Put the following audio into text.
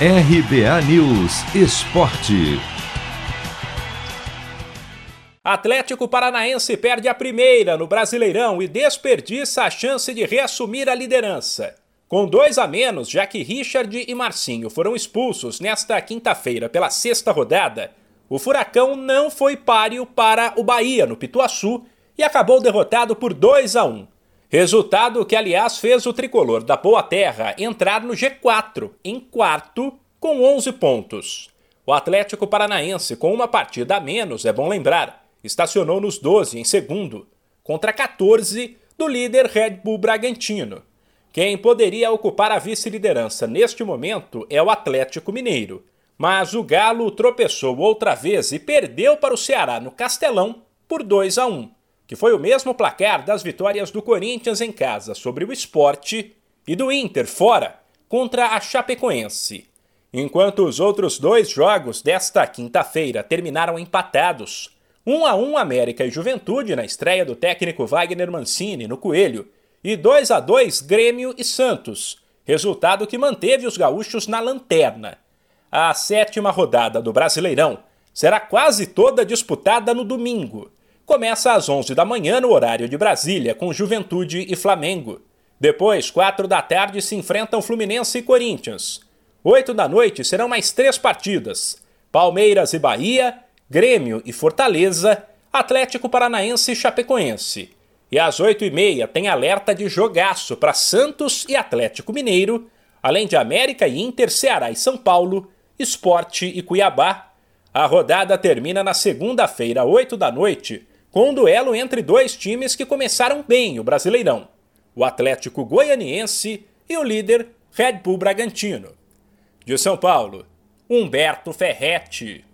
RBA News Esporte. Atlético Paranaense perde a primeira no Brasileirão e desperdiça a chance de reassumir a liderança. Com dois a menos, já que Richard e Marcinho foram expulsos nesta quinta-feira pela sexta rodada, o Furacão não foi páreo para o Bahia no Pituaçu e acabou derrotado por 2 a 1. Resultado que, aliás, fez o tricolor da Boa Terra entrar no G4, em quarto, com 11 pontos. O Atlético Paranaense, com uma partida a menos, é bom lembrar, estacionou nos 12 em segundo, contra 14 do líder Red Bull Bragantino. Quem poderia ocupar a vice-liderança neste momento é o Atlético Mineiro, mas o Galo tropeçou outra vez e perdeu para o Ceará no Castelão por 2 a 1 que foi o mesmo placar das vitórias do Corinthians em casa sobre o Esporte e do Inter fora contra a Chapecoense. Enquanto os outros dois jogos desta quinta-feira terminaram empatados, 1 a 1 América e Juventude na estreia do técnico Wagner Mancini no Coelho e 2 a 2 Grêmio e Santos, resultado que manteve os gaúchos na lanterna. A sétima rodada do Brasileirão será quase toda disputada no domingo começa às 11 da manhã no horário de Brasília, com Juventude e Flamengo. Depois, 4 da tarde, se enfrentam Fluminense e Corinthians. 8 da noite serão mais três partidas: Palmeiras e Bahia, Grêmio e Fortaleza, Atlético Paranaense e Chapecoense. E às 8 e meia tem alerta de jogaço para Santos e Atlético Mineiro, além de América e Inter, Ceará e São Paulo, Esporte e Cuiabá. A rodada termina na segunda-feira, 8 da noite, com um duelo entre dois times que começaram bem o Brasileirão: o Atlético Goianiense e o líder Red Bull Bragantino. De São Paulo, Humberto Ferretti.